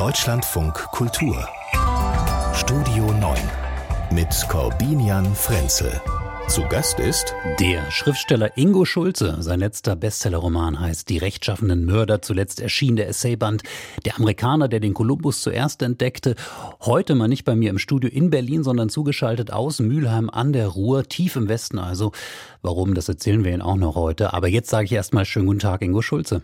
Deutschlandfunk Kultur Studio 9 mit Corbinian Frenzel. Zu Gast ist der Schriftsteller Ingo Schulze. Sein letzter Bestsellerroman heißt Die rechtschaffenen Mörder. Zuletzt erschien der Essayband Der Amerikaner, der den Kolumbus zuerst entdeckte. Heute mal nicht bei mir im Studio in Berlin, sondern zugeschaltet aus Mülheim an der Ruhr, tief im Westen also. Warum, das erzählen wir Ihnen auch noch heute. Aber jetzt sage ich erstmal schönen guten Tag, Ingo Schulze.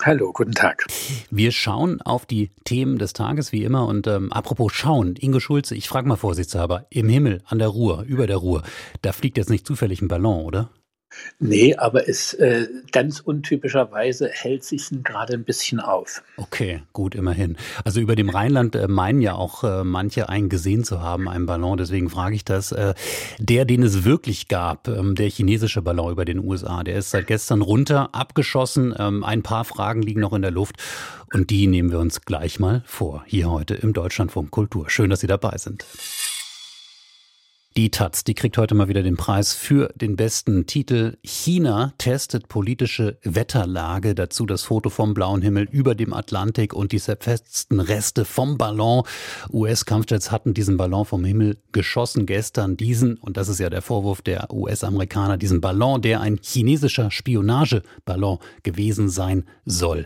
Hallo, guten Tag. Wir schauen auf die Themen des Tages wie immer und ähm, apropos schauen, Ingo Schulze, ich frage mal vorsichtshalber, im Himmel, an der Ruhr, über der Ruhr, da fliegt jetzt nicht zufällig ein Ballon, oder? Nee, aber es äh, ganz untypischerweise hält sich gerade ein bisschen auf. Okay, gut, immerhin. Also über dem Rheinland äh, meinen ja auch äh, manche einen gesehen zu haben, einen Ballon. Deswegen frage ich das. Äh, der, den es wirklich gab, ähm, der chinesische Ballon über den USA, der ist seit gestern runter, abgeschossen. Ähm, ein paar Fragen liegen noch in der Luft und die nehmen wir uns gleich mal vor, hier heute im Deutschlandfunk Kultur. Schön, dass Sie dabei sind. Die Taz, die kriegt heute mal wieder den Preis für den besten Titel. China testet politische Wetterlage. Dazu das Foto vom blauen Himmel über dem Atlantik und die zerfetzten Reste vom Ballon. US-Kampfjets hatten diesen Ballon vom Himmel geschossen gestern. Diesen, und das ist ja der Vorwurf der US-Amerikaner, diesen Ballon, der ein chinesischer Spionageballon gewesen sein soll.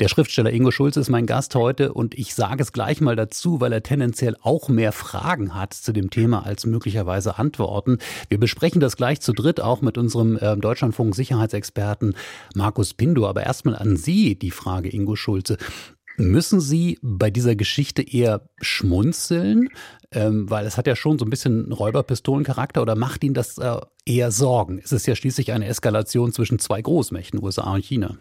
Der Schriftsteller Ingo Schulz ist mein Gast heute und ich sage es gleich mal dazu, weil er tendenziell auch mehr Fragen hat zu dem Thema als möglicherweise Antworten. Wir besprechen das gleich zu dritt auch mit unserem äh, Deutschlandfunk Sicherheitsexperten Markus Pindo. Aber erstmal an Sie die Frage, Ingo Schulze. Müssen Sie bei dieser Geschichte eher schmunzeln, ähm, weil es hat ja schon so ein bisschen Räuberpistolencharakter oder macht Ihnen das äh, eher Sorgen? Es ist ja schließlich eine Eskalation zwischen zwei Großmächten, USA und China.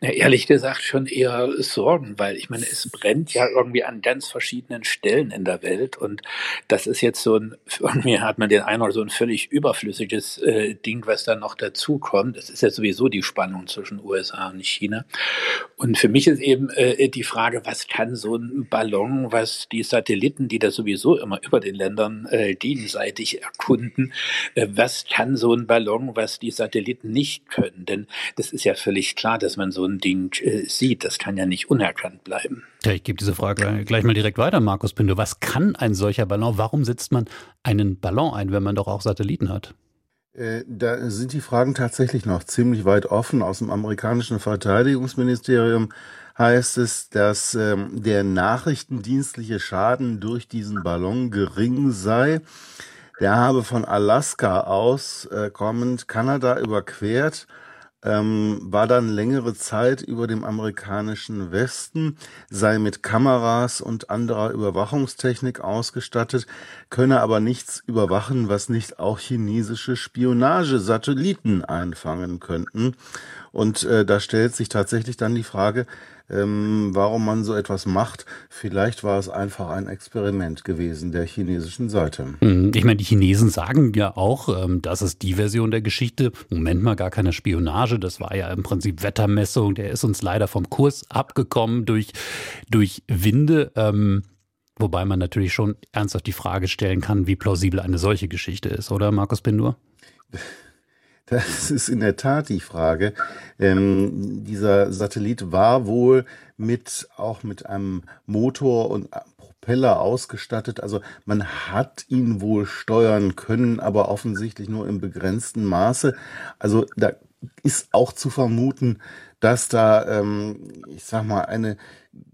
Na, ehrlich gesagt schon eher Sorgen, weil ich meine, es brennt ja irgendwie an ganz verschiedenen Stellen in der Welt und das ist jetzt so ein, irgendwie hat man den Eindruck, so ein völlig überflüssiges äh, Ding, was da noch dazu kommt. Das ist ja sowieso die Spannung zwischen USA und China. Und für mich ist eben äh, die Frage, was kann so ein Ballon, was die Satelliten, die da sowieso immer über den Ländern äh, gegenseitig erkunden, äh, was kann so ein Ballon, was die Satelliten nicht können? Denn das ist ja völlig klar, dass man so ein Ding äh, sieht. Das kann ja nicht unerkannt bleiben. Ja, ich gebe diese Frage gleich mal direkt weiter, Markus Pinde. Was kann ein solcher Ballon? Warum setzt man einen Ballon ein, wenn man doch auch Satelliten hat? Äh, da sind die Fragen tatsächlich noch ziemlich weit offen. Aus dem amerikanischen Verteidigungsministerium heißt es, dass ähm, der nachrichtendienstliche Schaden durch diesen Ballon gering sei. Der habe von Alaska aus äh, kommend Kanada überquert ähm, war dann längere Zeit über dem amerikanischen Westen, sei mit Kameras und anderer Überwachungstechnik ausgestattet, könne aber nichts überwachen, was nicht auch chinesische Spionagesatelliten einfangen könnten. Und äh, da stellt sich tatsächlich dann die Frage, ähm, warum man so etwas macht. Vielleicht war es einfach ein Experiment gewesen der chinesischen Seite. Mhm. Ich meine, die Chinesen sagen ja auch, ähm, das ist die Version der Geschichte. Moment mal, gar keine Spionage. Das war ja im Prinzip Wettermessung. Der ist uns leider vom Kurs abgekommen durch, durch Winde. Ähm, wobei man natürlich schon ernsthaft die Frage stellen kann, wie plausibel eine solche Geschichte ist, oder Markus Pindur? Das ist in der Tat die Frage. Ähm, dieser Satellit war wohl mit auch mit einem Motor und Propeller ausgestattet. Also man hat ihn wohl steuern können, aber offensichtlich nur im begrenzten Maße. Also da ist auch zu vermuten, dass da, ähm, ich sag mal, eine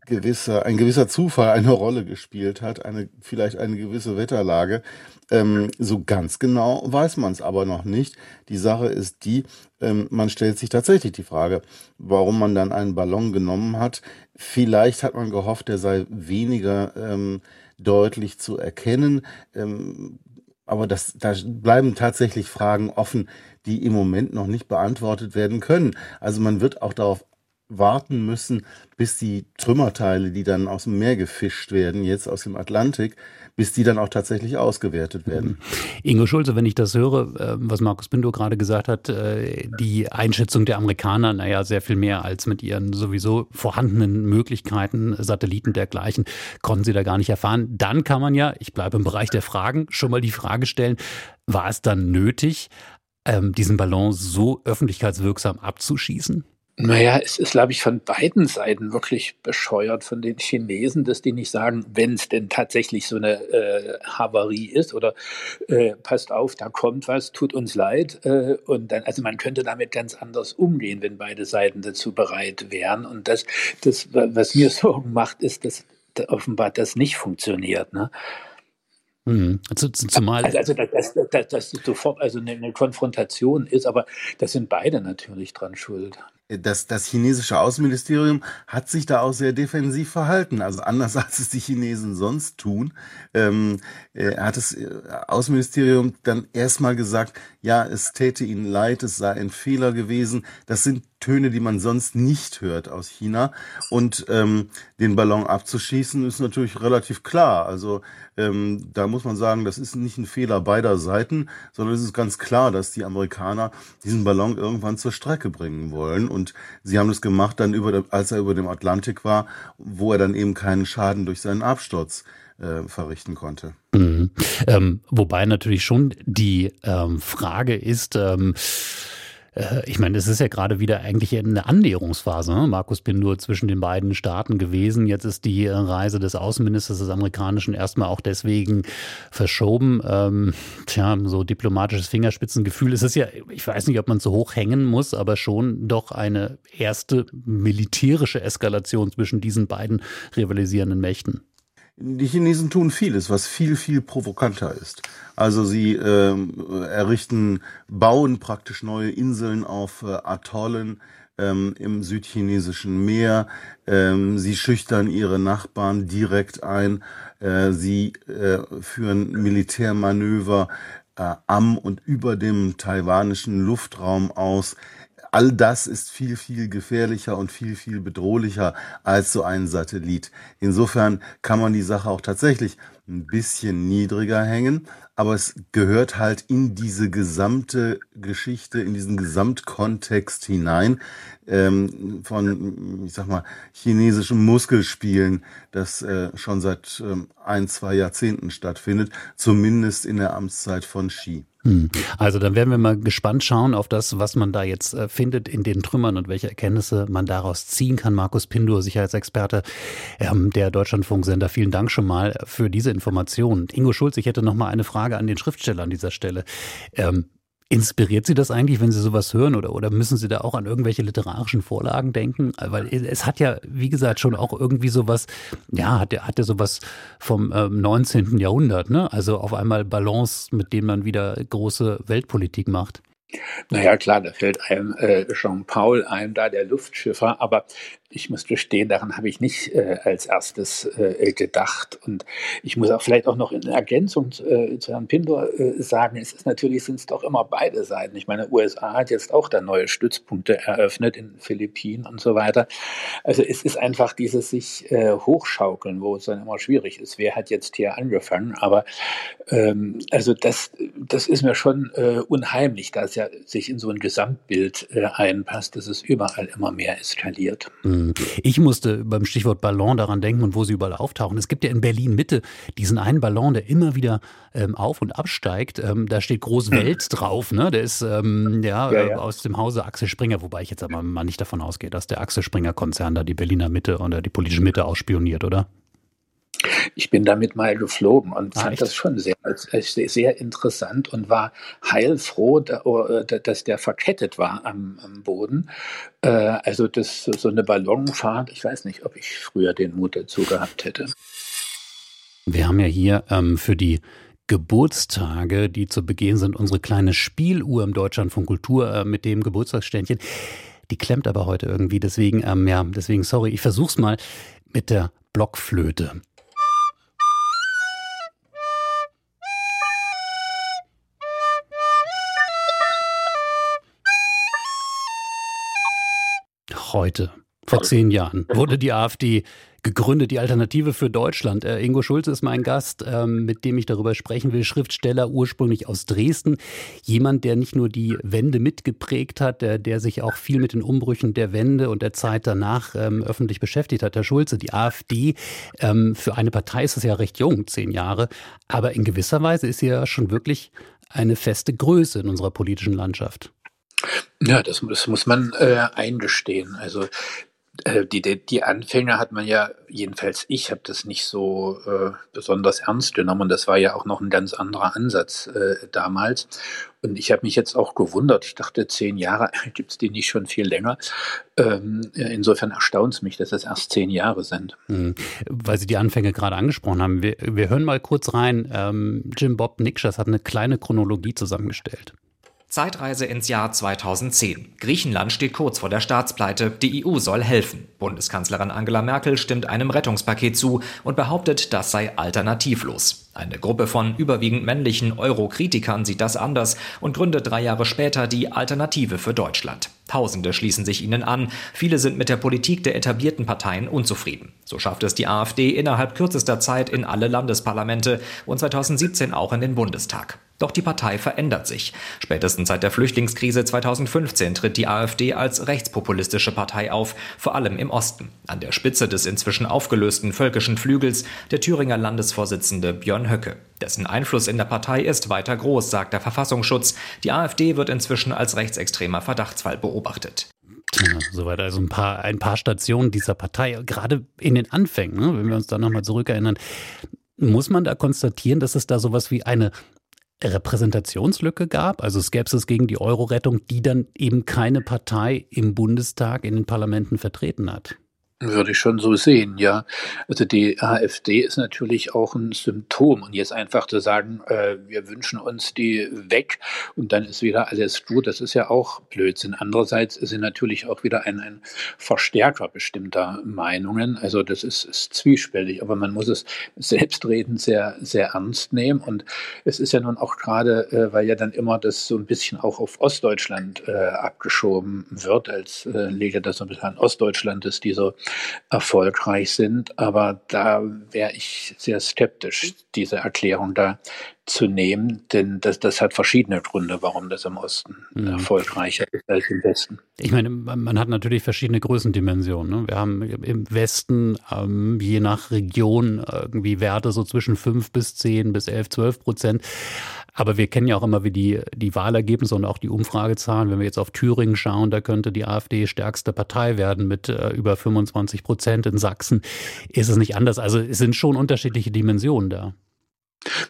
gewisse, ein gewisser Zufall eine Rolle gespielt hat, eine vielleicht eine gewisse Wetterlage. Ähm, so ganz genau weiß man es aber noch nicht. Die Sache ist die, ähm, man stellt sich tatsächlich die Frage, warum man dann einen Ballon genommen hat. Vielleicht hat man gehofft, der sei weniger ähm, deutlich zu erkennen. Ähm, aber das, da bleiben tatsächlich Fragen offen, die im Moment noch nicht beantwortet werden können. Also man wird auch darauf warten müssen, bis die Trümmerteile, die dann aus dem Meer gefischt werden, jetzt aus dem Atlantik, bis die dann auch tatsächlich ausgewertet werden. Ingo Schulze, wenn ich das höre, äh, was Markus Pinto gerade gesagt hat, äh, die Einschätzung der Amerikaner, naja, sehr viel mehr als mit ihren sowieso vorhandenen Möglichkeiten, Satelliten dergleichen, konnten sie da gar nicht erfahren. Dann kann man ja, ich bleibe im Bereich der Fragen, schon mal die Frage stellen, war es dann nötig, ähm, diesen Ballon so öffentlichkeitswirksam abzuschießen? Naja, es ist, glaube ich, von beiden Seiten wirklich bescheuert von den Chinesen, dass die nicht sagen, wenn es denn tatsächlich so eine äh, Havarie ist oder äh, passt auf, da kommt was, tut uns leid. Äh, und dann, also man könnte damit ganz anders umgehen, wenn beide Seiten dazu bereit wären. Und das, das was mir Sorgen macht, ist, dass offenbar das nicht funktioniert. Ne? Mhm. Zumal also, also dass, dass, dass sofort also eine, eine Konfrontation ist, aber das sind beide natürlich dran schuld das, das chinesische Außenministerium hat sich da auch sehr defensiv verhalten. Also anders als es die Chinesen sonst tun, ähm, äh, hat das äh, Außenministerium dann erstmal gesagt, ja, es täte ihnen leid, es sei ein Fehler gewesen. Das sind Töne, die man sonst nicht hört aus China. Und ähm, den Ballon abzuschießen ist natürlich relativ klar. Also ähm, da muss man sagen, das ist nicht ein Fehler beider Seiten, sondern es ist ganz klar, dass die Amerikaner diesen Ballon irgendwann zur Strecke bringen wollen. Und sie haben das gemacht dann über, als er über dem Atlantik war, wo er dann eben keinen Schaden durch seinen Absturz äh, verrichten konnte. Mhm. Ähm, wobei natürlich schon die ähm, Frage ist, ähm, äh, ich meine, es ist ja gerade wieder eigentlich eine Annäherungsphase. Ne? Markus Pindur zwischen den beiden Staaten gewesen. Jetzt ist die Reise des Außenministers des Amerikanischen erstmal auch deswegen verschoben. Ähm, tja, so diplomatisches Fingerspitzengefühl. Es ist ja, ich weiß nicht, ob man so hoch hängen muss, aber schon doch eine erste militärische Eskalation zwischen diesen beiden rivalisierenden Mächten. Die Chinesen tun vieles, was viel, viel provokanter ist. Also sie äh, errichten, bauen praktisch neue Inseln auf äh, Atollen ähm, im südchinesischen Meer. Ähm, sie schüchtern ihre Nachbarn direkt ein. Äh, sie äh, führen Militärmanöver äh, am und über dem taiwanischen Luftraum aus all das ist viel, viel gefährlicher und viel, viel bedrohlicher als so ein Satellit. Insofern kann man die Sache auch tatsächlich ein bisschen niedriger hängen, aber es gehört halt in diese gesamte Geschichte, in diesen Gesamtkontext hinein ähm, von, ich sag mal, chinesischen Muskelspielen, das äh, schon seit ähm, ein, zwei Jahrzehnten stattfindet, zumindest in der Amtszeit von Xi. Hm. Also dann werden wir mal gespannt schauen auf das, was man da jetzt äh, findet in den Trümmern und welche Erkenntnisse man daraus ziehen kann. Markus Pindur, Sicherheitsexperte ähm, der Deutschlandfunksender, vielen Dank schon mal für diese Informationen. Ingo Schulz, ich hätte noch mal eine Frage an den Schriftsteller an dieser Stelle. Inspiriert Sie das eigentlich, wenn Sie sowas hören oder, oder müssen Sie da auch an irgendwelche literarischen Vorlagen denken? Weil es hat ja, wie gesagt, schon auch irgendwie sowas, ja, hat ja, hat ja sowas vom ähm, 19. Jahrhundert, ne? Also auf einmal Balance, mit dem man wieder große Weltpolitik macht. Naja, klar, da fällt einem äh, Jean-Paul ein, da der Luftschiffer, aber ich muss gestehen, daran habe ich nicht äh, als erstes äh, gedacht. Und ich muss auch vielleicht auch noch in Ergänzung äh, zu Herrn Pindor äh, sagen, es ist natürlich sind es doch immer beide Seiten. Ich meine, USA hat jetzt auch da neue Stützpunkte eröffnet in Philippinen und so weiter. Also es ist einfach dieses sich äh, hochschaukeln, wo es dann immer schwierig ist. Wer hat jetzt hier angefangen? Aber ähm, also das, das ist mir schon äh, unheimlich, dass ja sich in so ein Gesamtbild einpasst, dass es überall immer mehr eskaliert. Mhm. Ähm, ich musste beim Stichwort Ballon daran denken und wo sie überall auftauchen. Es gibt ja in Berlin Mitte diesen einen Ballon, der immer wieder ähm, auf und absteigt. Ähm, da steht groß hm. Welt drauf. Ne? Der ist ähm, ja, ja, ja, äh, aus dem Hause Axel Springer, wobei ich jetzt aber mal nicht davon ausgehe, dass der Axel Springer Konzern da die Berliner Mitte oder die politische Mitte ausspioniert, oder? Ich bin damit mal geflogen und ah, fand echt? das schon sehr, sehr interessant und war heilfroh, oh, dass der verkettet war am, am Boden. Äh, also das, so eine Ballonfahrt, ich weiß nicht, ob ich früher den Mut dazu gehabt hätte. Wir haben ja hier ähm, für die Geburtstage, die zu begehen sind, unsere kleine Spieluhr im Deutschland von Kultur äh, mit dem Geburtstagsständchen. Die klemmt aber heute irgendwie, deswegen, ähm, ja, deswegen, sorry, ich versuch's mal mit der Blockflöte. Heute. Vor zehn Jahren wurde die AfD gegründet, die Alternative für Deutschland. Äh, Ingo Schulze ist mein Gast, ähm, mit dem ich darüber sprechen will. Schriftsteller ursprünglich aus Dresden. Jemand, der nicht nur die Wende mitgeprägt hat, der, der sich auch viel mit den Umbrüchen der Wende und der Zeit danach ähm, öffentlich beschäftigt hat. Herr Schulze, die AfD, ähm, für eine Partei ist es ja recht jung, zehn Jahre. Aber in gewisser Weise ist sie ja schon wirklich eine feste Größe in unserer politischen Landschaft. Ja, das, das muss man äh, eingestehen. Also äh, die, die, die Anfänge hat man ja, jedenfalls ich habe das nicht so äh, besonders ernst genommen. Das war ja auch noch ein ganz anderer Ansatz äh, damals. Und ich habe mich jetzt auch gewundert. Ich dachte, zehn Jahre gibt es die nicht schon viel länger. Ähm, insofern erstaunt es mich, dass es erst zehn Jahre sind. Mhm. Weil Sie die Anfänge gerade angesprochen haben. Wir, wir hören mal kurz rein. Ähm, Jim Bob Nikschas hat eine kleine Chronologie zusammengestellt. Zeitreise ins Jahr 2010. Griechenland steht kurz vor der Staatspleite. Die EU soll helfen. Bundeskanzlerin Angela Merkel stimmt einem Rettungspaket zu und behauptet, das sei alternativlos. Eine Gruppe von überwiegend männlichen Euro-Kritikern sieht das anders und gründet drei Jahre später die Alternative für Deutschland. Tausende schließen sich ihnen an. Viele sind mit der Politik der etablierten Parteien unzufrieden. So schafft es die AfD innerhalb kürzester Zeit in alle Landesparlamente und 2017 auch in den Bundestag. Doch die Partei verändert sich. Spätestens seit der Flüchtlingskrise 2015 tritt die AfD als rechtspopulistische Partei auf, vor allem im Osten. An der Spitze des inzwischen aufgelösten völkischen Flügels der Thüringer Landesvorsitzende Björn Höcke. Dessen Einfluss in der Partei ist weiter groß, sagt der Verfassungsschutz. Die AfD wird inzwischen als rechtsextremer Verdachtsfall beobachtet. Ja, soweit also ein paar, ein paar Stationen dieser Partei, gerade in den Anfängen, ne, wenn wir uns da nochmal zurückerinnern, muss man da konstatieren, dass es da sowas wie eine Repräsentationslücke gab, also Skepsis gegen die Euro-Rettung, die dann eben keine Partei im Bundestag, in den Parlamenten vertreten hat. Würde ich schon so sehen, ja. Also die AfD ist natürlich auch ein Symptom. Und jetzt einfach zu sagen, äh, wir wünschen uns die weg und dann ist wieder alles gut, das ist ja auch Blödsinn. Andererseits ist sie natürlich auch wieder ein, ein Verstärker bestimmter Meinungen. Also das ist, ist zwiespältig, aber man muss es selbstredend sehr, sehr ernst nehmen. Und es ist ja nun auch gerade, äh, weil ja dann immer das so ein bisschen auch auf Ostdeutschland äh, abgeschoben wird, als äh, lege das so ein bisschen an Ostdeutschland, ist diese erfolgreich sind. Aber da wäre ich sehr skeptisch, diese Erklärung da zu nehmen, denn das, das hat verschiedene Gründe, warum das im Osten mhm. erfolgreicher ist als im Westen. Ich meine, man hat natürlich verschiedene Größendimensionen. Ne? Wir haben im Westen ähm, je nach Region irgendwie Werte so zwischen 5 bis 10 bis 11, 12 Prozent. Aber wir kennen ja auch immer wie die, die Wahlergebnisse und auch die Umfragezahlen. Wenn wir jetzt auf Thüringen schauen, da könnte die AfD stärkste Partei werden mit äh, über 25 Prozent. In Sachsen ist es nicht anders. Also es sind schon unterschiedliche Dimensionen da.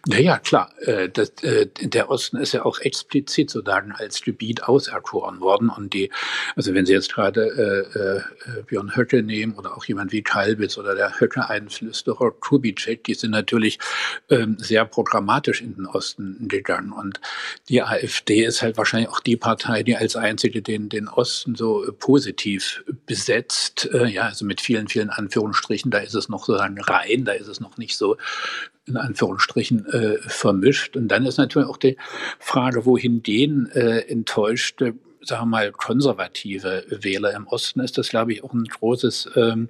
Ja, ja, klar. Äh, das, äh, der Osten ist ja auch explizit sozusagen als Gebiet auserkoren worden. Und die, also wenn Sie jetzt gerade äh, äh, Björn Höcke nehmen oder auch jemand wie Kalbitz oder der Höcke-Einflüsterer Kubitschek, die sind natürlich ähm, sehr programmatisch in den Osten gegangen. Und die AfD ist halt wahrscheinlich auch die Partei, die als einzige den, den Osten so positiv besetzt. Äh, ja, also mit vielen, vielen Anführungsstrichen, da ist es noch sozusagen rein, da ist es noch nicht so in Anführungsstrichen äh, vermischt. Und dann ist natürlich auch die Frage, wohin gehen äh, enttäuschte sagen wir mal, konservative Wähler im Osten ist das, glaube ich, auch ein großes ähm,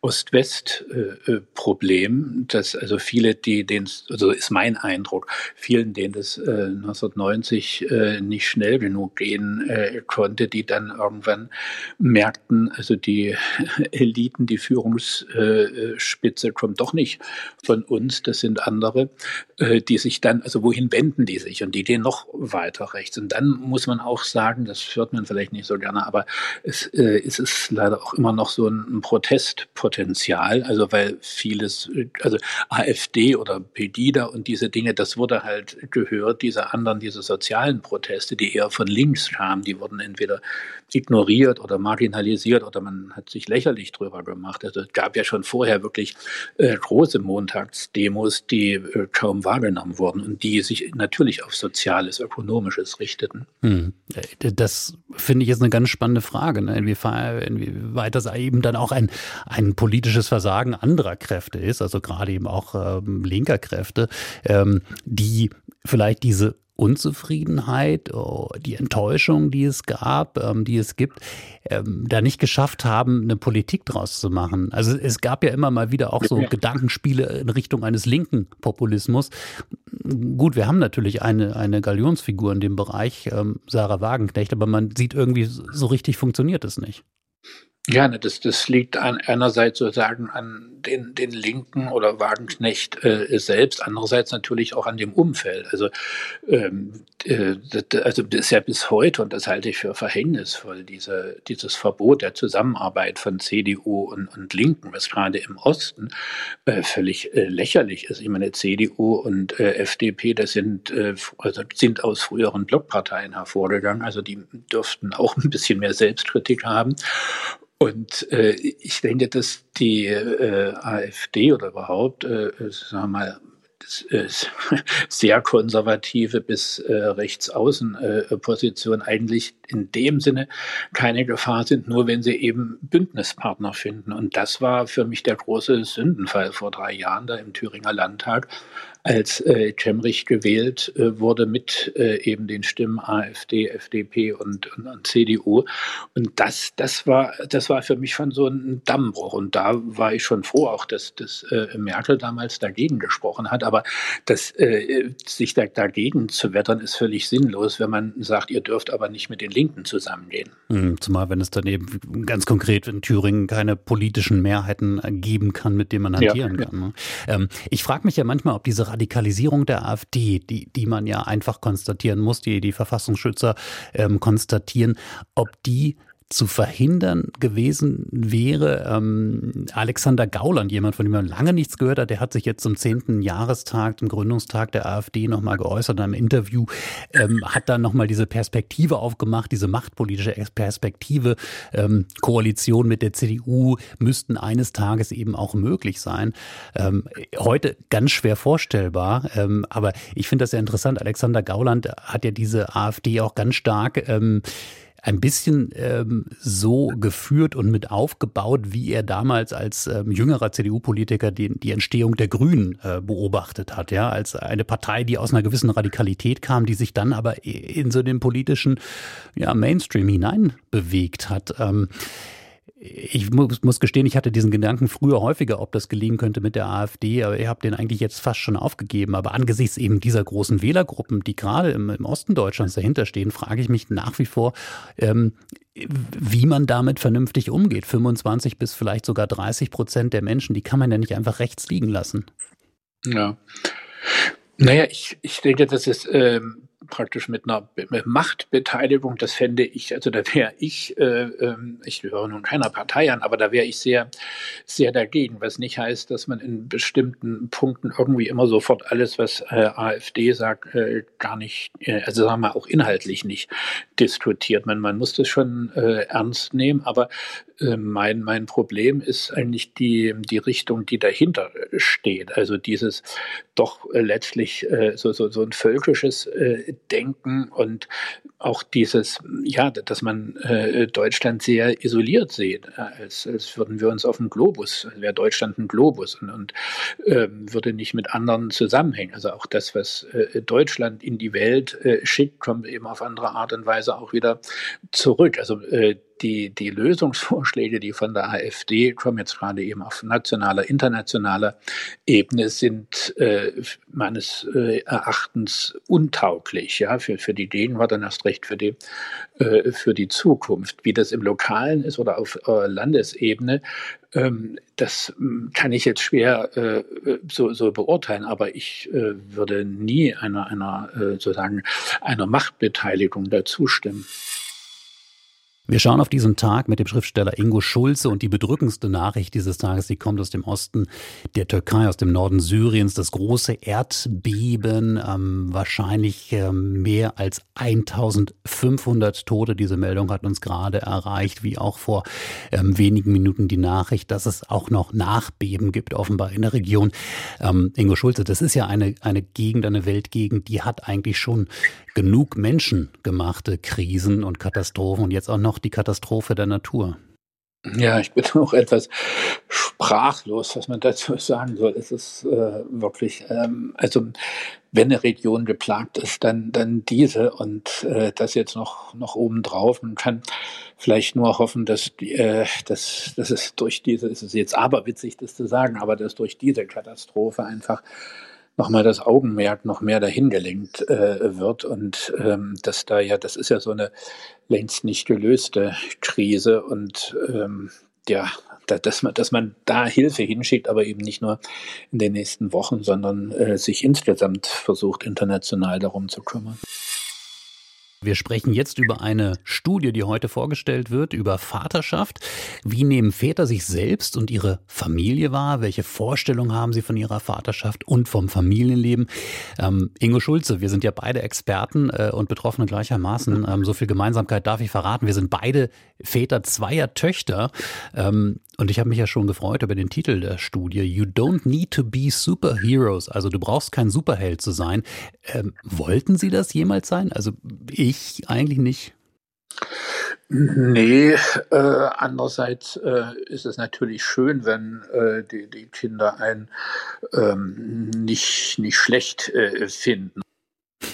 Ost-West-Problem, dass also viele, die den, also ist mein Eindruck, vielen, denen das äh, 1990 äh, nicht schnell genug gehen äh, konnte, die dann irgendwann merkten, also die Eliten, die Führungsspitze kommt doch nicht von uns, das sind andere, äh, die sich dann, also wohin wenden die sich und die gehen noch weiter rechts. Und dann muss man auch sagen, das hört man vielleicht nicht so gerne, aber es, äh, es ist leider auch immer noch so ein, ein Protestpotenzial, also weil vieles, also AfD oder Pegida und diese Dinge, das wurde halt gehört, diese anderen, diese sozialen Proteste, die eher von links kamen, die wurden entweder ignoriert oder marginalisiert oder man hat sich lächerlich drüber gemacht. Also es gab ja schon vorher wirklich äh, große Montagsdemos, die äh, kaum wahrgenommen wurden und die sich natürlich auf Soziales, Ökonomisches richteten. Hm. Das finde ich jetzt eine ganz spannende Frage, ne? inwieweit das eben dann auch ein, ein politisches Versagen anderer Kräfte ist, also gerade eben auch ähm, linker Kräfte, ähm, die vielleicht diese Unzufriedenheit, oh, die Enttäuschung, die es gab, ähm, die es gibt, ähm, da nicht geschafft haben, eine Politik draus zu machen. Also es gab ja immer mal wieder auch so Gedankenspiele in Richtung eines linken Populismus. Gut, wir haben natürlich eine, eine Galionsfigur in dem Bereich, ähm, Sarah Wagenknecht, aber man sieht irgendwie, so richtig funktioniert es nicht. Ja, ne, das, das liegt an, einerseits sozusagen an den, den Linken oder Wagenknecht äh, selbst, andererseits natürlich auch an dem Umfeld. Also, ähm, äh, das, also das ist ja bis heute, und das halte ich für verhängnisvoll, diese, dieses Verbot der Zusammenarbeit von CDU und, und Linken, was gerade im Osten äh, völlig äh, lächerlich ist. Ich meine, CDU und äh, FDP, das sind, äh, also sind aus früheren Blockparteien hervorgegangen, also die dürften auch ein bisschen mehr Selbstkritik haben. Und äh, ich denke, dass die äh, AfD oder überhaupt, äh, sagen wir mal, äh, sehr konservative bis äh, rechtsaußen äh, eigentlich in dem Sinne keine Gefahr sind, nur wenn sie eben Bündnispartner finden. Und das war für mich der große Sündenfall vor drei Jahren da im Thüringer Landtag, als äh, Kemmerich gewählt äh, wurde mit äh, eben den Stimmen AfD, FDP und, und, und, CDU. Und das, das, war, das war für mich schon so ein Dammbruch. Und da war ich schon froh, auch dass, dass äh, Merkel damals dagegen gesprochen hat. Aber das, äh, sich da, dagegen zu wettern, ist völlig sinnlos, wenn man sagt, ihr dürft aber nicht mit den Linken zusammengehen. Hm, zumal, wenn es dann eben ganz konkret in Thüringen keine politischen Mehrheiten geben kann, mit denen man hantieren ja, kann. Ne? Ähm, ich frage mich ja manchmal, ob diese Radikalisierung der AfD, die, die man ja einfach konstatieren muss, die die Verfassungsschützer ähm, konstatieren, ob die zu verhindern gewesen wäre. Ähm, Alexander Gauland, jemand, von dem man lange nichts gehört hat, der hat sich jetzt zum zehnten Jahrestag, dem Gründungstag der AfD nochmal geäußert in einem Interview, ähm, hat dann nochmal diese Perspektive aufgemacht, diese machtpolitische Perspektive. Ähm, Koalition mit der CDU müssten eines Tages eben auch möglich sein. Ähm, heute ganz schwer vorstellbar, ähm, aber ich finde das sehr interessant. Alexander Gauland hat ja diese AfD auch ganz stark ähm, ein bisschen ähm, so geführt und mit aufgebaut, wie er damals als ähm, jüngerer CDU-Politiker die, die Entstehung der Grünen äh, beobachtet hat, ja, als eine Partei, die aus einer gewissen Radikalität kam, die sich dann aber in so den politischen ja, Mainstream hinein bewegt hat. Ähm, ich muss, muss gestehen, ich hatte diesen Gedanken früher häufiger, ob das gelingen könnte mit der AfD, aber ich habe den eigentlich jetzt fast schon aufgegeben. Aber angesichts eben dieser großen Wählergruppen, die gerade im, im Osten Deutschlands dahinter stehen, frage ich mich nach wie vor, ähm, wie man damit vernünftig umgeht. 25 bis vielleicht sogar 30 Prozent der Menschen, die kann man ja nicht einfach rechts liegen lassen. Ja. Naja, ich, ich denke, das ist ähm, praktisch mit einer Machtbeteiligung, das fände ich, also da wäre ich, äh, ähm, ich gehöre nun keiner Partei an, aber da wäre ich sehr, sehr dagegen, was nicht heißt, dass man in bestimmten Punkten irgendwie immer sofort alles, was äh, AfD sagt, äh, gar nicht, äh, also sagen wir auch inhaltlich nicht diskutiert. Man, man muss das schon äh, ernst nehmen, aber äh, mein, mein Problem ist eigentlich die, die Richtung, die dahinter steht. Also dieses doch letztlich so, so, so ein völkisches denken und auch dieses, ja, dass man äh, Deutschland sehr isoliert sieht, äh, als, als würden wir uns auf dem Globus, wäre Deutschland ein Globus und, und äh, würde nicht mit anderen zusammenhängen. Also auch das, was äh, Deutschland in die Welt äh, schickt, kommt eben auf andere Art und Weise auch wieder zurück. Also äh, die, die Lösungsvorschläge, die von der AfD kommen, jetzt gerade eben auf nationaler, internationaler Ebene, sind äh, meines äh, Erachtens untauglich, ja, für, für die Gegenwart und erst recht für die, äh, für die Zukunft. Wie das im Lokalen ist oder auf äh, Landesebene, ähm, das hm, kann ich jetzt schwer äh, so, so beurteilen, aber ich äh, würde nie einer, einer sozusagen einer Machtbeteiligung dazu stimmen. Wir schauen auf diesen Tag mit dem Schriftsteller Ingo Schulze und die bedrückendste Nachricht dieses Tages, die kommt aus dem Osten der Türkei, aus dem Norden Syriens. Das große Erdbeben, ähm, wahrscheinlich ähm, mehr als 1500 Tote. Diese Meldung hat uns gerade erreicht, wie auch vor ähm, wenigen Minuten die Nachricht, dass es auch noch Nachbeben gibt, offenbar in der Region. Ähm, Ingo Schulze, das ist ja eine, eine Gegend, eine Weltgegend, die hat eigentlich schon genug menschengemachte Krisen und Katastrophen und jetzt auch noch die Katastrophe der Natur. Ja, ich bin auch etwas sprachlos, was man dazu sagen soll. Es ist äh, wirklich, ähm, also wenn eine Region geplagt ist, dann, dann diese und äh, das jetzt noch, noch obendrauf. Man kann vielleicht nur hoffen, dass, äh, dass, dass es durch diese, es ist jetzt aberwitzig, das zu sagen, aber dass durch diese Katastrophe einfach nochmal das Augenmerk noch mehr dahin gelenkt äh, wird und ähm, dass da ja, das ist ja so eine längst nicht gelöste Krise und ähm, ja, da, dass, man, dass man da Hilfe hinschickt, aber eben nicht nur in den nächsten Wochen, sondern äh, sich insgesamt versucht, international darum zu kümmern. Wir sprechen jetzt über eine Studie, die heute vorgestellt wird, über Vaterschaft. Wie nehmen Väter sich selbst und ihre Familie wahr? Welche Vorstellungen haben sie von ihrer Vaterschaft und vom Familienleben? Ähm, Ingo Schulze, wir sind ja beide Experten äh, und Betroffene gleichermaßen. Ähm, so viel Gemeinsamkeit darf ich verraten. Wir sind beide Väter zweier Töchter. Ähm, und ich habe mich ja schon gefreut über den Titel der Studie. You don't need to be superheroes. Also du brauchst kein Superheld zu sein. Ähm, wollten Sie das jemals sein? Also ich eigentlich nicht. Nee, äh, andererseits äh, ist es natürlich schön, wenn äh, die, die Kinder einen ähm, nicht, nicht schlecht äh, finden.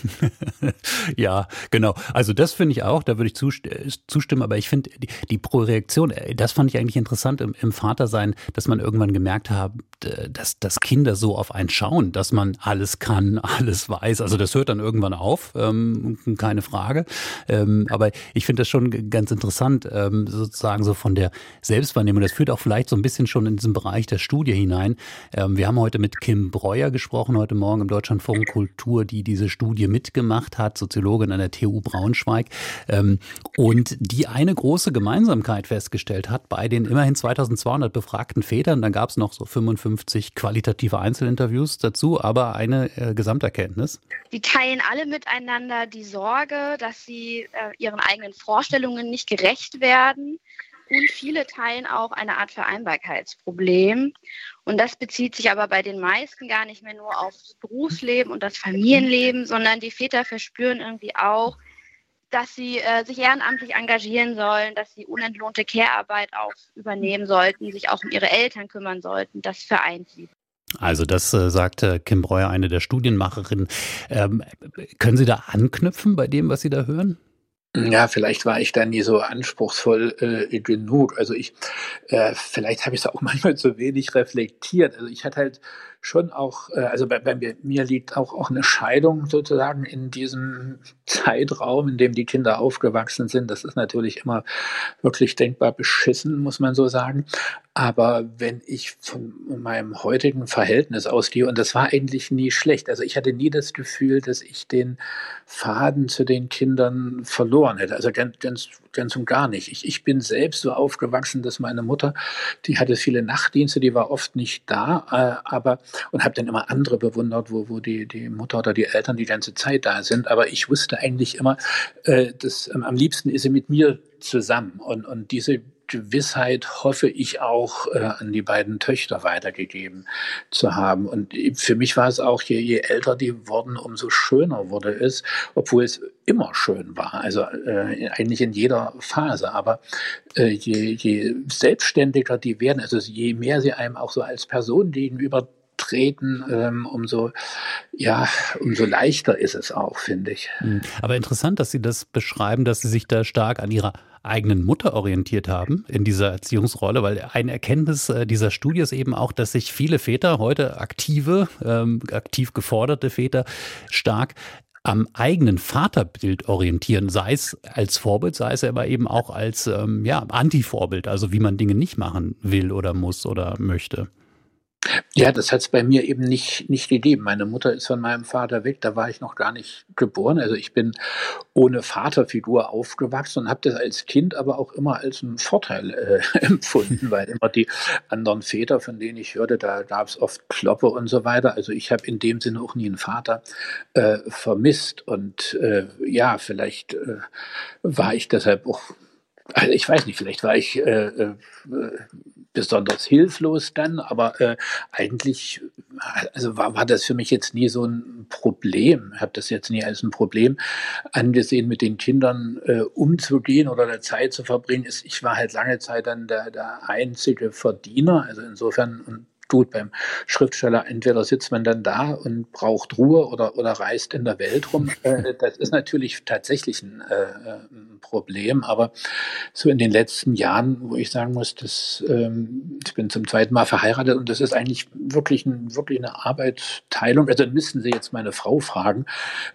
ja, genau. Also das finde ich auch, da würde ich zustimmen, aber ich finde die, die Pro-Reaktion, äh, das fand ich eigentlich interessant im, im Vatersein, dass man irgendwann gemerkt hat, äh, dass, dass Kinder so auf einen schauen, dass man alles kann, alles weiß. Also das hört dann irgendwann auf, ähm, keine Frage. Ähm, aber ich finde das schon ganz interessant, ähm, sozusagen so von der Selbstwahrnehmung. Das führt auch vielleicht so ein bisschen schon in diesen Bereich der Studie hinein. Ähm, wir haben heute mit Kim Breuer gesprochen, heute Morgen im Deutschlandfunk Kultur, die diese Studie mitgemacht hat, Soziologin an der TU Braunschweig, ähm, und die eine große Gemeinsamkeit festgestellt hat bei den immerhin 2200 befragten Vätern. Dann gab es noch so 55 50 qualitative Einzelinterviews dazu, aber eine äh, Gesamterkenntnis. Die teilen alle miteinander die Sorge, dass sie äh, ihren eigenen Vorstellungen nicht gerecht werden. Und viele teilen auch eine Art Vereinbarkeitsproblem. Und das bezieht sich aber bei den meisten gar nicht mehr nur auf das Berufsleben und das Familienleben, sondern die Väter verspüren irgendwie auch, dass sie äh, sich ehrenamtlich engagieren sollen, dass sie unentlohnte Care-Arbeit auch übernehmen sollten, sich auch um ihre Eltern kümmern sollten. Das vereint sie. Also das äh, sagte Kim Breuer, eine der Studienmacherinnen. Ähm, können Sie da anknüpfen bei dem, was Sie da hören? Ja, vielleicht war ich da nie so anspruchsvoll äh, genug. Also ich, äh, vielleicht habe ich es auch manchmal zu wenig reflektiert. Also ich hatte halt schon auch, äh, also bei, bei mir, liegt auch, auch eine Scheidung sozusagen in diesem Zeitraum, in dem die Kinder aufgewachsen sind. Das ist natürlich immer wirklich denkbar beschissen, muss man so sagen. Aber wenn ich von meinem heutigen Verhältnis ausgehe, und das war eigentlich nie schlecht, also ich hatte nie das Gefühl, dass ich den Faden zu den Kindern verloren hätte. Also ganz, ganz, ganz und gar nicht. Ich, ich bin selbst so aufgewachsen, dass meine Mutter, die hatte viele Nachtdienste, die war oft nicht da, äh, aber und habe dann immer andere bewundert, wo, wo die, die Mutter oder die Eltern die ganze Zeit da sind. Aber ich wusste eigentlich immer, äh, dass ähm, am liebsten ist sie mit mir zusammen. Und, und diese Gewissheit hoffe ich auch äh, an die beiden Töchter weitergegeben zu haben. Und für mich war es auch, je, je älter die wurden, umso schöner wurde es, obwohl es immer schön war, also äh, eigentlich in jeder Phase. Aber äh, je, je selbstständiger die werden, also je mehr sie einem auch so als Person gegenüber treten, ähm, umso, ja, umso leichter ist es auch, finde ich. Hm. Aber interessant, dass Sie das beschreiben, dass Sie sich da stark an Ihrer eigenen Mutter orientiert haben in dieser Erziehungsrolle, weil eine Erkenntnis äh, dieser Studie ist eben auch, dass sich viele Väter, heute aktive, ähm, aktiv geforderte Väter, stark am eigenen Vaterbild orientieren, sei es als Vorbild, sei es aber eben auch als ähm, ja, Anti-Vorbild, also wie man Dinge nicht machen will oder muss oder möchte. Ja, das hat es bei mir eben nicht, nicht gegeben. Meine Mutter ist von meinem Vater weg, da war ich noch gar nicht geboren. Also ich bin ohne Vaterfigur aufgewachsen und habe das als Kind aber auch immer als einen Vorteil äh, empfunden, weil immer die anderen Väter, von denen ich hörte, da gab es oft Kloppe und so weiter. Also ich habe in dem Sinne auch nie einen Vater äh, vermisst. Und äh, ja, vielleicht äh, war ich deshalb auch also ich weiß nicht, vielleicht war ich äh, äh, besonders hilflos dann, aber äh, eigentlich also war, war das für mich jetzt nie so ein Problem. Ich habe das jetzt nie als ein Problem angesehen, mit den Kindern äh, umzugehen oder der Zeit zu verbringen. Ich war halt lange Zeit dann der, der einzige Verdiener, also insofern und tut beim Schriftsteller. Entweder sitzt man dann da und braucht Ruhe oder, oder reist in der Welt rum. Äh, das ist natürlich tatsächlich ein, äh, ein Problem, aber so in den letzten Jahren, wo ich sagen muss, dass, ähm, ich bin zum zweiten Mal verheiratet und das ist eigentlich wirklich, ein, wirklich eine Arbeitsteilung. Also müssten Sie jetzt meine Frau fragen,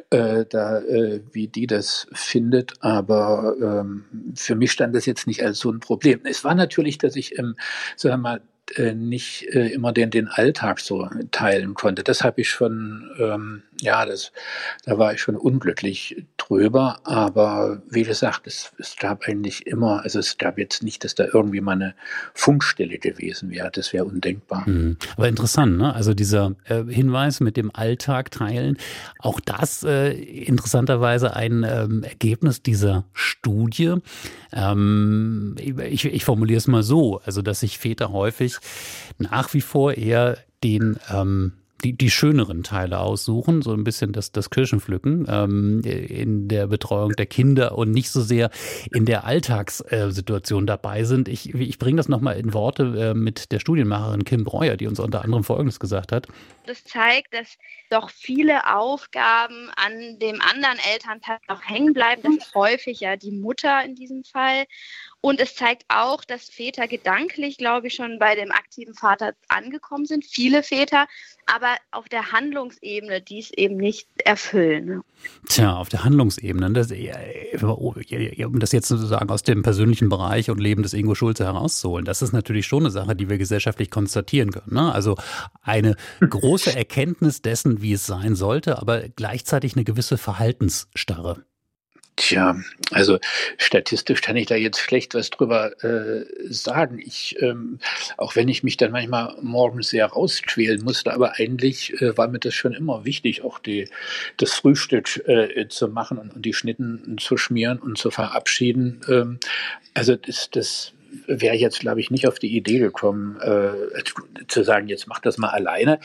äh, da, äh, wie die das findet, aber ähm, für mich stand das jetzt nicht als so ein Problem. Es war natürlich, dass ich, ähm, sagen wir mal, äh, nicht äh, immer den, den Alltag so teilen konnte. Das habe ich schon, ähm, ja, das, da war ich schon unglücklich drüber. Aber wie gesagt, es, es gab eigentlich immer, also es gab jetzt nicht, dass da irgendwie mal eine Funkstelle gewesen wäre. Das wäre undenkbar. Mhm. Aber interessant, ne? Also dieser äh, Hinweis mit dem Alltag teilen, auch das äh, interessanterweise ein ähm, Ergebnis dieser Studie. Ähm, ich, ich formuliere es mal so, also dass sich Väter häufig nach wie vor eher den ähm, die, die schöneren Teile aussuchen, so ein bisschen das, das Kirschenpflücken ähm, in der Betreuung der Kinder und nicht so sehr in der Alltagssituation dabei sind. Ich, ich bringe das nochmal in Worte äh, mit der Studienmacherin Kim Breuer, die uns unter anderem Folgendes gesagt hat. Das zeigt, dass doch viele Aufgaben an dem anderen Elternteil noch hängen bleiben. Das ist häufig ja die Mutter in diesem Fall. Und es zeigt auch, dass Väter gedanklich, glaube ich, schon bei dem aktiven Vater angekommen sind. Viele Väter, aber auf der Handlungsebene dies eben nicht erfüllen. Ne? Tja, auf der Handlungsebene, das, um das jetzt sozusagen aus dem persönlichen Bereich und Leben des Ingo Schulze herauszuholen, das ist natürlich schon eine Sache, die wir gesellschaftlich konstatieren können. Ne? Also eine große Erkenntnis dessen, wie es sein sollte, aber gleichzeitig eine gewisse Verhaltensstarre. Tja, also statistisch kann ich da jetzt schlecht was drüber äh, sagen. Ich, ähm, auch wenn ich mich dann manchmal morgens sehr rausquälen musste, aber eigentlich äh, war mir das schon immer wichtig, auch die, das Frühstück äh, zu machen und, und, die Schnitten zu schmieren und zu verabschieden. Ähm, also das, das wäre ich jetzt, glaube ich, nicht auf die Idee gekommen, äh, zu sagen, jetzt mach das mal alleine,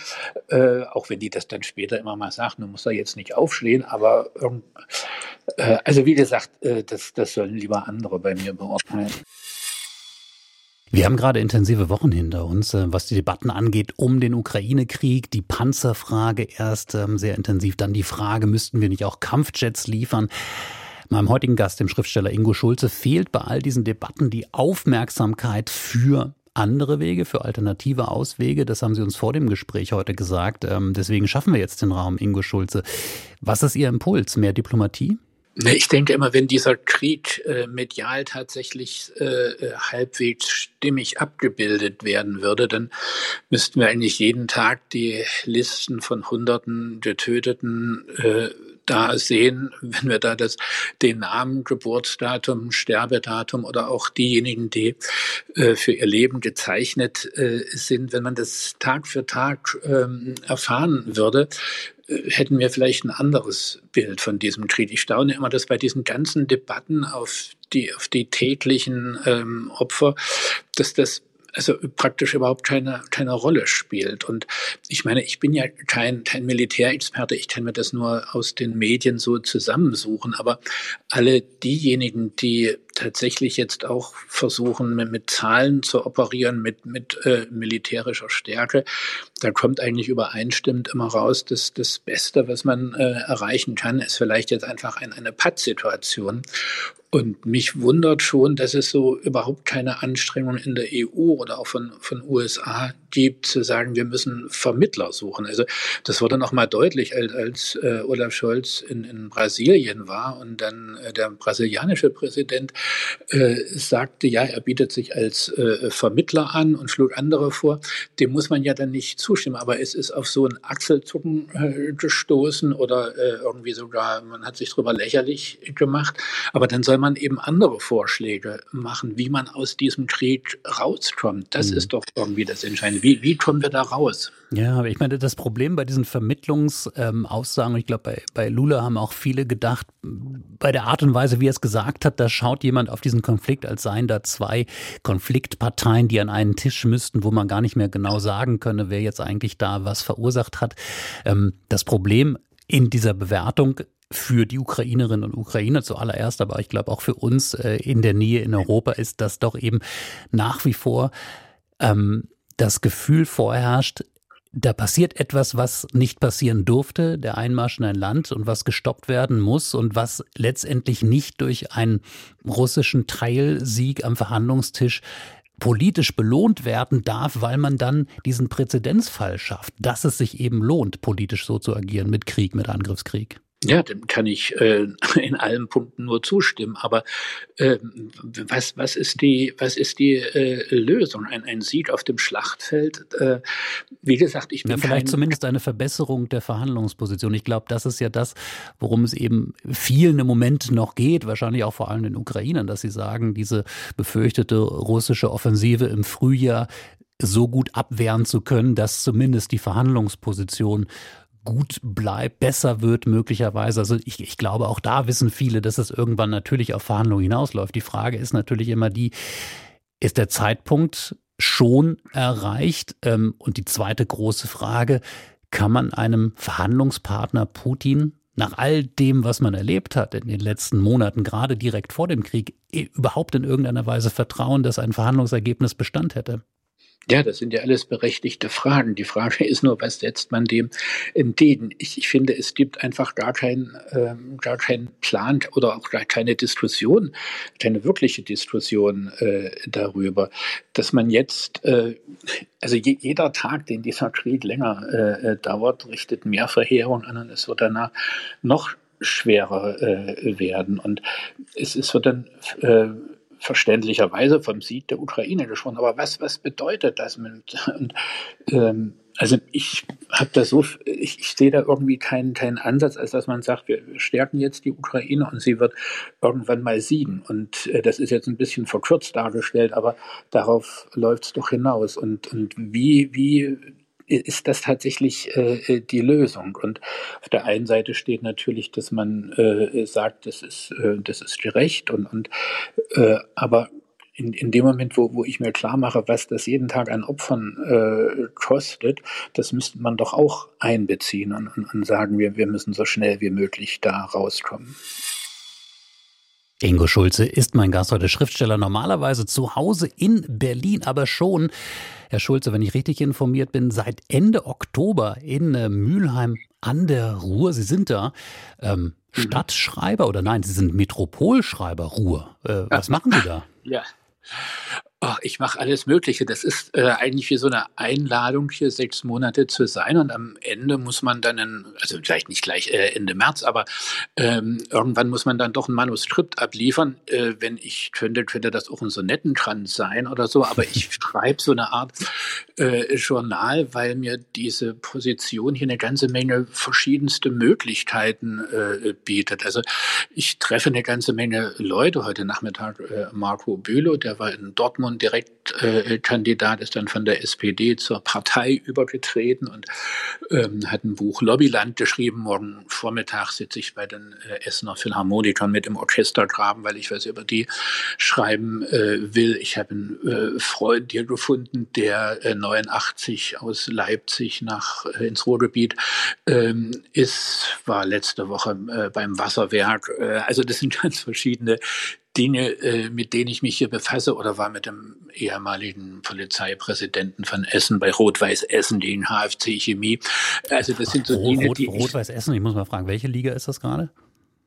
äh, auch wenn die das dann später immer mal sagt, du musst da jetzt nicht aufstehen, aber äh, also wie gesagt, äh, das, das sollen lieber andere bei mir beurteilen. Wir haben gerade intensive Wochen hinter uns, äh, was die Debatten angeht um den Ukraine-Krieg, die Panzerfrage erst ähm, sehr intensiv, dann die Frage, müssten wir nicht auch Kampfjets liefern? Meinem heutigen Gast, dem Schriftsteller Ingo Schulze, fehlt bei all diesen Debatten die Aufmerksamkeit für andere Wege, für alternative Auswege. Das haben Sie uns vor dem Gespräch heute gesagt. Ähm, deswegen schaffen wir jetzt den Raum, Ingo Schulze. Was ist Ihr Impuls? Mehr Diplomatie? Ich denke immer, wenn dieser Krieg äh, medial tatsächlich äh, äh, halbwegs stimmig abgebildet werden würde, dann müssten wir eigentlich jeden Tag die Listen von Hunderten Getöteten äh, da sehen, wenn wir da das, den Namen, Geburtsdatum, Sterbedatum oder auch diejenigen, die äh, für ihr Leben gezeichnet äh, sind, wenn man das Tag für Tag ähm, erfahren würde, äh, hätten wir vielleicht ein anderes Bild von diesem Krieg. Ich staune immer, dass bei diesen ganzen Debatten auf die, auf die täglichen ähm, Opfer, dass das also praktisch überhaupt keine, keine Rolle spielt. Und ich meine, ich bin ja kein, kein Militärexperte, ich kann mir das nur aus den Medien so zusammensuchen, aber alle diejenigen, die tatsächlich jetzt auch versuchen, mit, mit Zahlen zu operieren, mit, mit äh, militärischer Stärke, da kommt eigentlich übereinstimmend immer raus, dass das Beste, was man äh, erreichen kann, ist vielleicht jetzt einfach ein, eine Pattsituation. Und mich wundert schon, dass es so überhaupt keine Anstrengung in der EU oder auch von, von USA gibt, zu sagen, wir müssen Vermittler suchen. Also das wurde noch mal deutlich, als, als äh, Olaf Scholz in, in Brasilien war und dann äh, der brasilianische Präsident äh, sagte, ja, er bietet sich als äh, Vermittler an und schlug andere vor. Dem muss man ja dann nicht zustimmen. Aber es ist auf so ein Achselzucken äh, gestoßen oder äh, irgendwie sogar, man hat sich darüber lächerlich gemacht. Aber dann soll man eben andere Vorschläge machen, wie man aus diesem Krieg rauskommt. Das mhm. ist doch irgendwie das Entscheidende. Wie, wie kommen wir da raus? Ja, aber ich meine, das Problem bei diesen Vermittlungsaussagen, ähm, ich glaube, bei, bei Lula haben auch viele gedacht, bei der Art und Weise, wie er es gesagt hat, da schaut jemand auf diesen Konflikt, als seien da zwei Konfliktparteien, die an einen Tisch müssten, wo man gar nicht mehr genau sagen könne, wer jetzt eigentlich da was verursacht hat. Ähm, das Problem in dieser Bewertung für die Ukrainerinnen und Ukrainer zuallererst, aber ich glaube auch für uns äh, in der Nähe in Europa ist das doch eben nach wie vor ähm, das Gefühl vorherrscht, da passiert etwas, was nicht passieren durfte, der Einmarsch in ein Land und was gestoppt werden muss und was letztendlich nicht durch einen russischen Teilsieg am Verhandlungstisch politisch belohnt werden darf, weil man dann diesen Präzedenzfall schafft, dass es sich eben lohnt, politisch so zu agieren mit Krieg, mit Angriffskrieg. Ja, dem kann ich äh, in allen Punkten nur zustimmen. Aber äh, was, was ist die, was ist die äh, Lösung? Ein, ein Sieg auf dem Schlachtfeld? Äh, wie gesagt, ich bin ja, vielleicht zumindest eine Verbesserung der Verhandlungsposition. Ich glaube, das ist ja das, worum es eben vielen im Moment noch geht, wahrscheinlich auch vor allem den Ukrainern, dass sie sagen, diese befürchtete russische Offensive im Frühjahr so gut abwehren zu können, dass zumindest die Verhandlungsposition gut bleibt, besser wird möglicherweise. Also ich, ich glaube, auch da wissen viele, dass es irgendwann natürlich auf Verhandlungen hinausläuft. Die Frage ist natürlich immer die, ist der Zeitpunkt schon erreicht? Ähm, und die zweite große Frage, kann man einem Verhandlungspartner Putin nach all dem, was man erlebt hat in den letzten Monaten, gerade direkt vor dem Krieg, überhaupt in irgendeiner Weise vertrauen, dass ein Verhandlungsergebnis Bestand hätte? Ja, das sind ja alles berechtigte Fragen. Die Frage ist nur, was setzt man dem entgegen? Ich, ich finde, es gibt einfach gar keinen ähm, gar keinen Plan oder auch gar keine Diskussion, keine wirkliche Diskussion äh, darüber, dass man jetzt, äh, also je, jeder Tag, den dieser Krieg länger äh, äh dauert, richtet mehr Verheerung an und es wird danach noch schwerer äh, werden. Und es, es wird dann äh, verständlicherweise vom Sieg der Ukraine gesprochen. Aber was, was bedeutet das? Und, ähm, also ich habe da so, ich, ich sehe da irgendwie keinen, keinen Ansatz, als dass man sagt, wir stärken jetzt die Ukraine und sie wird irgendwann mal siegen. Und äh, das ist jetzt ein bisschen verkürzt dargestellt, aber darauf läuft es doch hinaus. Und, und wie, wie ist das tatsächlich äh, die Lösung. Und auf der einen Seite steht natürlich, dass man äh, sagt, das ist, äh, das ist gerecht und, und äh, aber in, in dem Moment, wo, wo ich mir klar mache, was das jeden Tag an Opfern äh, kostet, das müsste man doch auch einbeziehen und, und, und sagen, wir, wir müssen so schnell wie möglich da rauskommen. Ingo Schulze ist mein Gast heute, Schriftsteller, normalerweise zu Hause in Berlin, aber schon, Herr Schulze, wenn ich richtig informiert bin, seit Ende Oktober in äh, Mülheim an der Ruhr. Sie sind da ähm, mhm. Stadtschreiber oder nein, Sie sind Metropolschreiber Ruhr. Äh, was machen Sie da? Ja. Oh, ich mache alles Mögliche. Das ist äh, eigentlich wie so eine Einladung, hier sechs Monate zu sein. Und am Ende muss man dann, in, also vielleicht nicht gleich äh, Ende März, aber ähm, irgendwann muss man dann doch ein Manuskript abliefern. Äh, wenn ich könnte, könnte das auch ein Sonettenkranz sein oder so. Aber ich schreibe so eine Art äh, Journal, weil mir diese Position hier eine ganze Menge verschiedenste Möglichkeiten äh, bietet. Also ich treffe eine ganze Menge Leute. Heute Nachmittag äh, Marco Bülow, der war in Dortmund und Direktkandidat äh, ist dann von der SPD zur Partei übergetreten und ähm, hat ein Buch Lobbyland geschrieben. Morgen Vormittag sitze ich bei den äh, Essener Philharmonikern mit im Orchestergraben, weil ich was über die schreiben äh, will. Ich habe einen äh, Freund hier gefunden, der 89 äh, aus Leipzig nach äh, ins Ruhrgebiet ähm, ist, war letzte Woche beim Wasserwerk. also das sind ganz verschiedene Dinge, äh, mit denen ich mich hier befasse, oder war mit dem ehemaligen Polizeipräsidenten von Essen bei Rot-Weiß Essen, den HFC Chemie. Also das sind so Rot, Dinge, die Rot-Weiß Essen, ich muss mal fragen, welche Liga ist das gerade?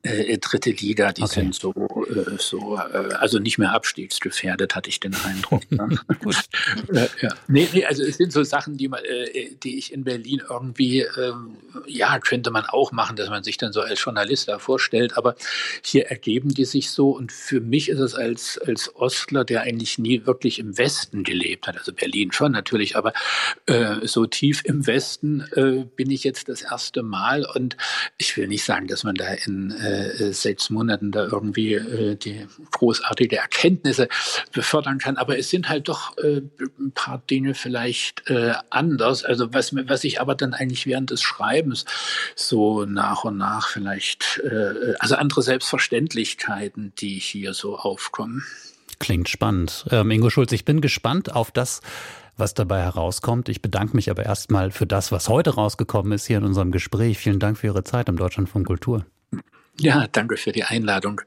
Äh, dritte Liga, die okay. sind so, äh, so äh, also nicht mehr abstiegsgefährdet, hatte ich den Eindruck. Ne? äh, ja. nee, nee, also es sind so Sachen, die, man, äh, die ich in Berlin irgendwie, ähm, ja, könnte man auch machen, dass man sich dann so als Journalist da vorstellt, aber hier ergeben die sich so und für mich ist es als, als Ostler, der eigentlich nie wirklich im Westen gelebt hat, also Berlin schon natürlich, aber äh, so tief im Westen äh, bin ich jetzt das erste Mal und ich will nicht sagen, dass man da in äh, äh, sechs Monaten da irgendwie äh, die großartige Erkenntnisse befördern kann. Aber es sind halt doch äh, ein paar Dinge vielleicht äh, anders. Also was, was ich aber dann eigentlich während des Schreibens so nach und nach vielleicht, äh, also andere Selbstverständlichkeiten, die hier so aufkommen. Klingt spannend. Ähm, Ingo Schulz, ich bin gespannt auf das, was dabei herauskommt. Ich bedanke mich aber erstmal für das, was heute rausgekommen ist hier in unserem Gespräch. Vielen Dank für Ihre Zeit im Deutschlandfunk Kultur. Ja, danke für die Einladung.